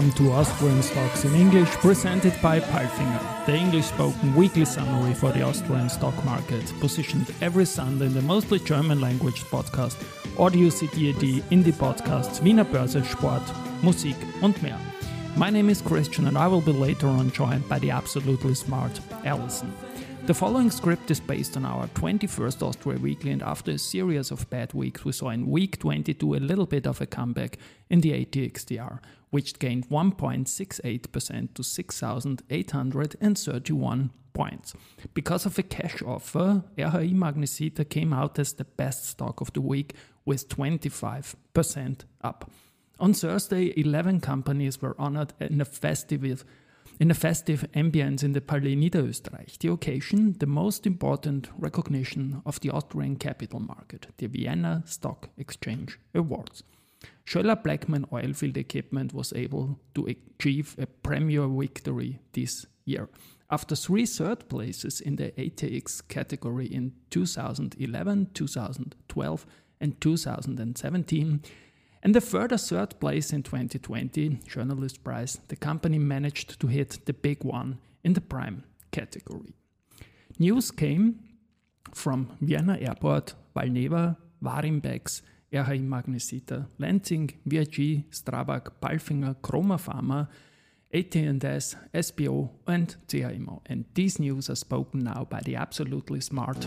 welcome to Austrian Stocks in English, presented by Palfinger, the English spoken weekly summary for the Austrian stock market, positioned every Sunday in the mostly German language podcast Audio CD Indie podcasts Wiener Börse, Sport, Musik und mehr. My name is Christian and I will be later on joined by the absolutely smart Alison. The following script is based on our 21st Austria Weekly, and after a series of bad weeks, we saw in week 22 a little bit of a comeback in the ATX TR, which gained 1.68% to 6,831 points. Because of a cash offer, RHI Magnesita came out as the best stock of the week with 25% up. On Thursday, 11 companies were honored in a festive in a festive ambience in the Palais Niederösterreich. The occasion, the most important recognition of the Austrian capital market, the Vienna Stock Exchange Awards. Schoeller Bleckmann Oilfield Equipment was able to achieve a premier victory this year. After three third places in the ATX category in 2011, 2012, and 2017, and the third, further third place in 2020 Journalist Prize, the company managed to hit the big one in the prime category. News came from Vienna Airport, Valneva, Warimpex, RHI Magnesita, Lenzing, VIG, Strabag, Palfinger, Croma Pharma, AT&S, SBO and CA Immo. And these news are spoken now by the absolutely smart...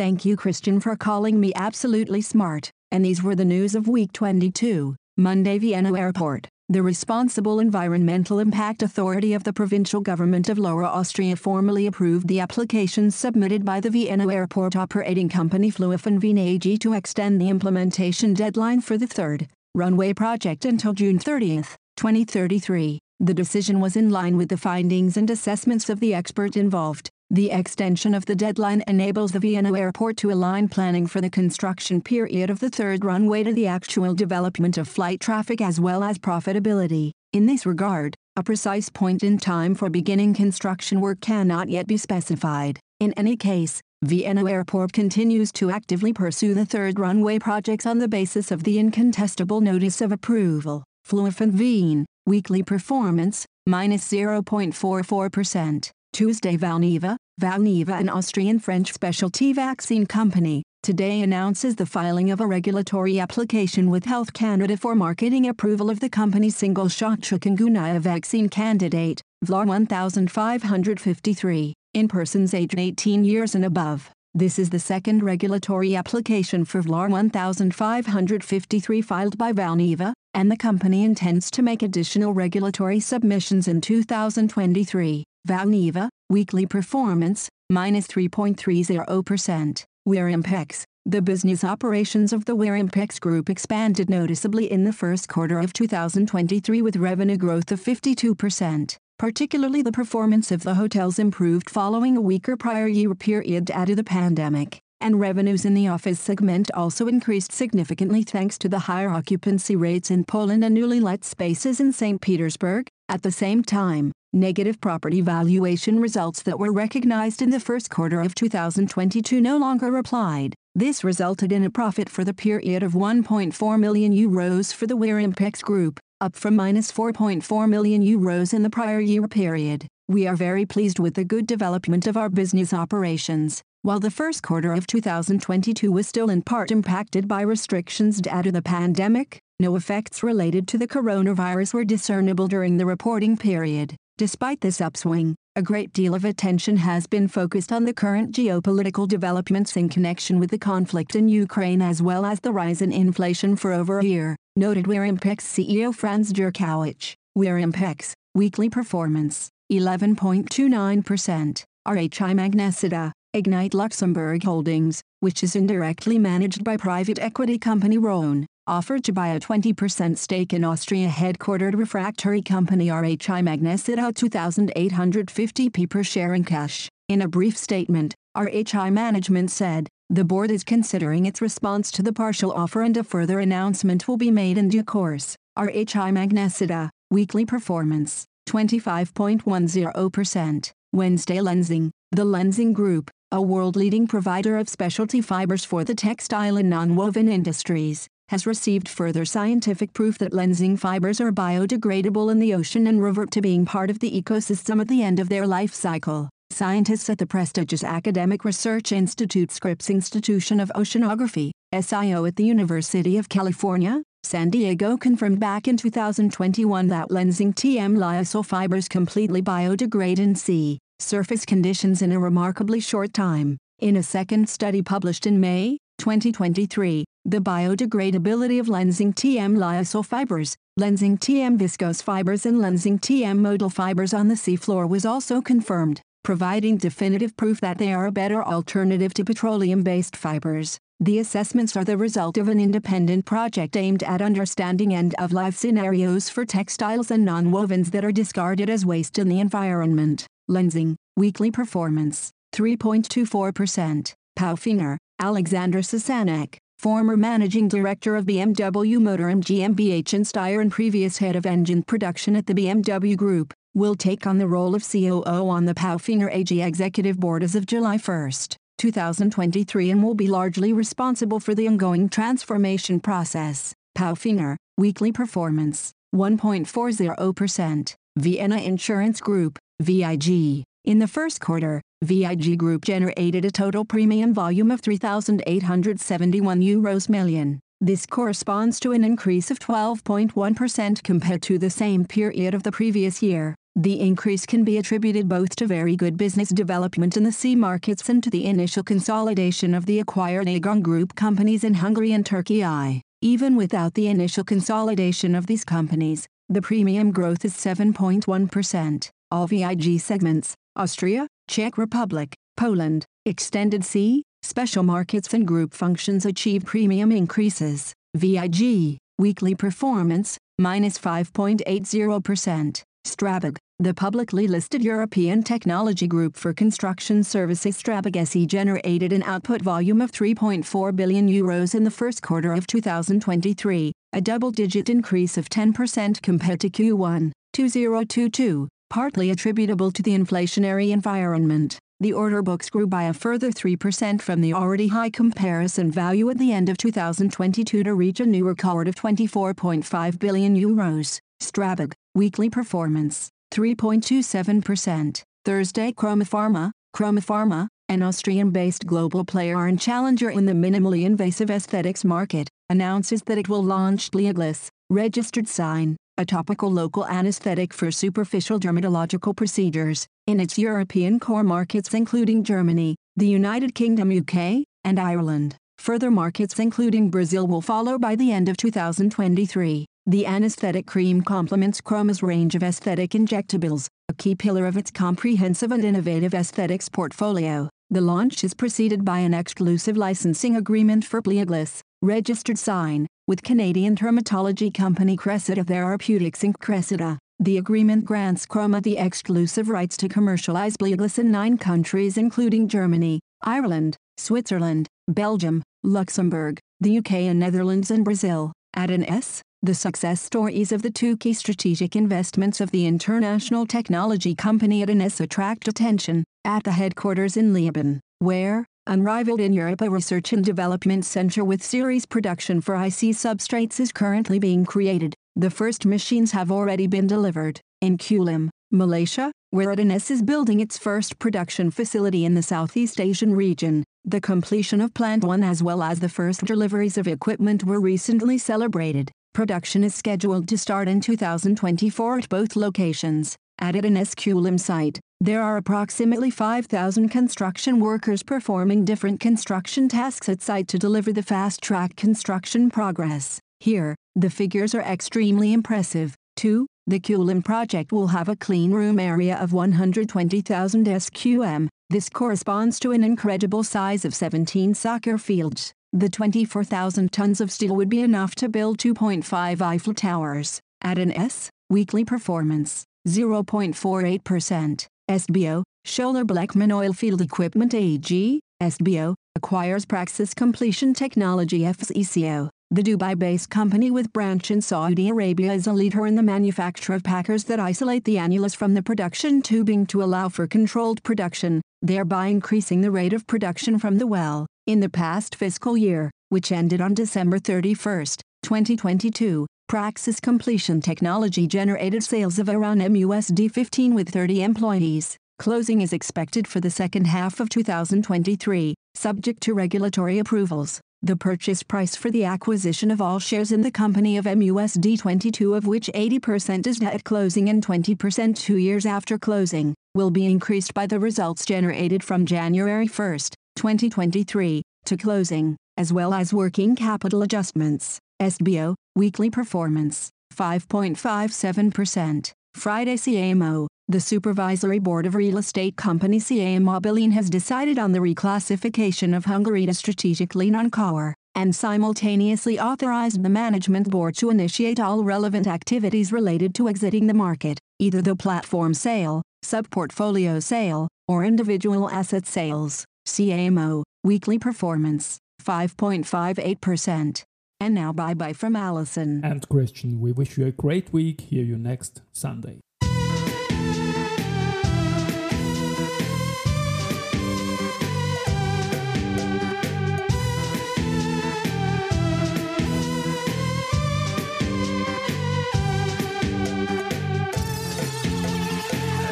Thank you, Christian, for calling me absolutely smart. And these were the news of week 22, Monday, Vienna Airport. The responsible environmental impact authority of the provincial government of Lower Austria formally approved the applications submitted by the Vienna Airport operating company Flughafen Wien AG to extend the implementation deadline for the third runway project until June 30, 2033. The decision was in line with the findings and assessments of the expert involved. The extension of the deadline enables the Vienna airport to align planning for the construction period of the third runway to the actual development of flight traffic as well as profitability. In this regard, a precise point in time for beginning construction work cannot yet be specified. In any case, Vienna Airport continues to actively pursue the third runway projects on the basis of the incontestable notice of approval. Flughafen Wien, weekly performance, minus 0.44%. Tuesday Valneva, Valneva an Austrian-French specialty vaccine company, today announces the filing of a regulatory application with Health Canada for marketing approval of the company's single-shot chikungunya vaccine candidate, VLA 1553, in persons aged 18 years and above. This is the second regulatory application for VLA 1553 filed by Valneva, and the company intends to make additional regulatory submissions in 2023. Valneva, weekly performance, minus 3.30%. Warimpex, the business operations of the Warimpex Group expanded noticeably in the first quarter of 2023 with revenue growth of 52%. Particularly the performance of the hotels improved following a weaker prior year period to the pandemic, and revenues in the office segment also increased significantly thanks to the higher occupancy rates in Poland and newly let spaces in St. Petersburg. At the same time, Negative property valuation results that were recognized in the first quarter of 2022 no longer applied. This resulted in a profit for the period of 1.4 million euros for the Warimpex Group, up from minus 4.4 million euros in the prior year period. We are very pleased with the good development of our business operations. While the first quarter of 2022 was still in part impacted by restrictions due to the pandemic, no effects related to the coronavirus were discernible during the reporting period. Despite this upswing, a great deal of attention has been focused on the current geopolitical developments in connection with the conflict in Ukraine as well as the rise in inflation for over a year, noted Warimpex CEO Franz Jurkowitsch. Warimpex, weekly performance, 11.29%. RHI Magnesita, Ignite Luxembourg Holdings, which is indirectly managed by private equity company Rhone, offered to buy a 20% stake in Austria-headquartered refractory company RHI Magnesita 2,850p per share in cash. In a brief statement, RHI management said, the board is considering its response to the partial offer and a further announcement will be made in due course. RHI Magnesita, weekly performance, 25.10%. Wednesday Lenzing, the Lenzing Group, a world-leading provider of specialty fibers for the textile and non-woven industries, has received further scientific proof that Lenzing fibers are biodegradable in the ocean and revert to being part of the ecosystem at the end of their life cycle. Scientists at the prestigious academic research institute Scripps Institution of Oceanography, SIO at the University of California, San Diego confirmed back in 2021 that Lenzing TM lyocell fibers completely biodegrade in sea surface conditions in a remarkably short time. In a second study published in May 2023, the biodegradability of Lenzing TM lyocell fibers, Lenzing TM viscose fibers and Lenzing TM modal fibers on the seafloor was also confirmed providing definitive proof that they are a better alternative to petroleum-based fibers. The assessments are the result of an independent project aimed at understanding end-of-life scenarios for textiles and nonwovens that are discarded as waste in the environment. Lenzing, weekly performance, 3.24%. Palfinger, Alexander Susanek, former managing director of BMW Motoren GmbH and Steyr and previous head of engine production at the BMW Group, will take on the role of COO on the Palfinger AG Executive Board as of July 1, 2023 and will be largely responsible for the ongoing transformation process. Palfinger, weekly performance, 1.40%. Vienna Insurance Group, VIG. In the first quarter, VIG Group generated a total premium volume of 3,871 euros million. This corresponds to an increase of 12.1% compared to the same period of the previous year. The increase can be attributed both to very good business development in the CEE markets and to the initial consolidation of the acquired Aegon Group companies in Hungary and Turkey. I. Even without the initial consolidation of these companies, the premium growth is 7.1%. All VIG segments, Austria, Czech Republic, Poland, Extended CEE, Special Markets and Group Functions achieve premium increases. VIG, weekly performance, minus 5.80%. Strabag, the publicly listed European technology group for construction services Strabag SE generated an output volume of 3.4 billion euros in the first quarter of 2023, a double-digit increase of 10% compared to Q1 2022, partly attributable to the inflationary environment. The order books grew by a further 3% from the already high comparison value at the end of 2022 to reach a new record of 24.5 billion euros. Strabag, weekly performance, 3.27%. Thursday Cromapharma, Cromapharma, an Austrian-based global player and challenger in the minimally invasive aesthetics market, announces that it will launch Pliaglis, registered sign, a topical local anesthetic for superficial dermatological procedures, in its European core markets including Germany, the United Kingdom UK, and Ireland. Further markets including Brazil will follow by the end of 2023. The anesthetic cream complements Croma's range of aesthetic injectables, a key pillar of its comprehensive and innovative aesthetics portfolio. The launch is preceded by an exclusive licensing agreement for Pliaglis, registered sign, with Canadian dermatology company Crescita Therapeutics Inc. Crescita. The agreement grants Croma the exclusive rights to commercialize Pliaglis in nine countries including Germany, Ireland, Switzerland, Belgium, Luxembourg, the UK and Netherlands and Brazil. AT&S, the success stories of the two key strategic investments of the international technology company AT&S attract attention, at the headquarters in Leoben, where, unrivaled in Europe a research and development center with series production for IC substrates is currently being created. The first machines have already been delivered. In Kulim, Malaysia, where AT&S is building its first production facility in the Southeast Asian region, the completion of Plant 1 as well as the first deliveries of equipment were recently celebrated. Production is scheduled to start in 2024 at both locations. At an Kulim site, there are approximately 5,000 construction workers performing different construction tasks at site to deliver the fast-track construction progress. Here, the figures are extremely impressive. 2. The Kulim project will have a clean room area of 120,000 SQM. This corresponds to an incredible size of 17 soccer fields. The 24,000 tons of steel would be enough to build 2.5 Eiffel Towers. AT&S, weekly performance, 0.48%. SBO, Schoeller Bleckmann Oilfield Equipment AG, SBO, acquires Praxis Completion Technology FZCO, The Dubai-based company with branch in Saudi Arabia is a leader in the manufacture of packers that isolate the annulus from the production tubing to allow for controlled production, thereby increasing the rate of production from the well. In the past fiscal year, which ended on December 31, 2022, Praxis Completion Technology generated sales of around MUSD 15 with 30 employees. Closing is expected for the second half of 2023, subject to regulatory approvals. The purchase price for the acquisition of all shares in the company of MUSD 22 of which 80% is at closing and 20% two years after closing, will be increased by the results generated from January 1, 2023, to closing, as well as working capital adjustments. SBO, weekly performance, 5.57%. Friday CA Immo, the Supervisory Board of Real Estate Company CA Immobilien has decided on the reclassification of Hungary to strategically non-core, and simultaneously authorized the Management Board to initiate all relevant activities related to exiting the market, either the platform sale, sub-portfolio sale, or individual asset sales. CA Immo, weekly performance, 5.58%. And now bye-bye from Allison. And Christian, we wish you a great week. Hear you next Sunday.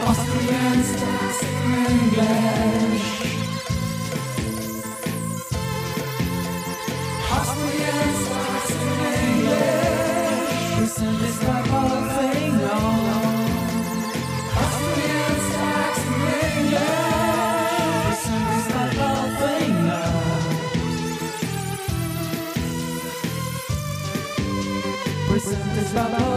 Austrian stars in English. Finger.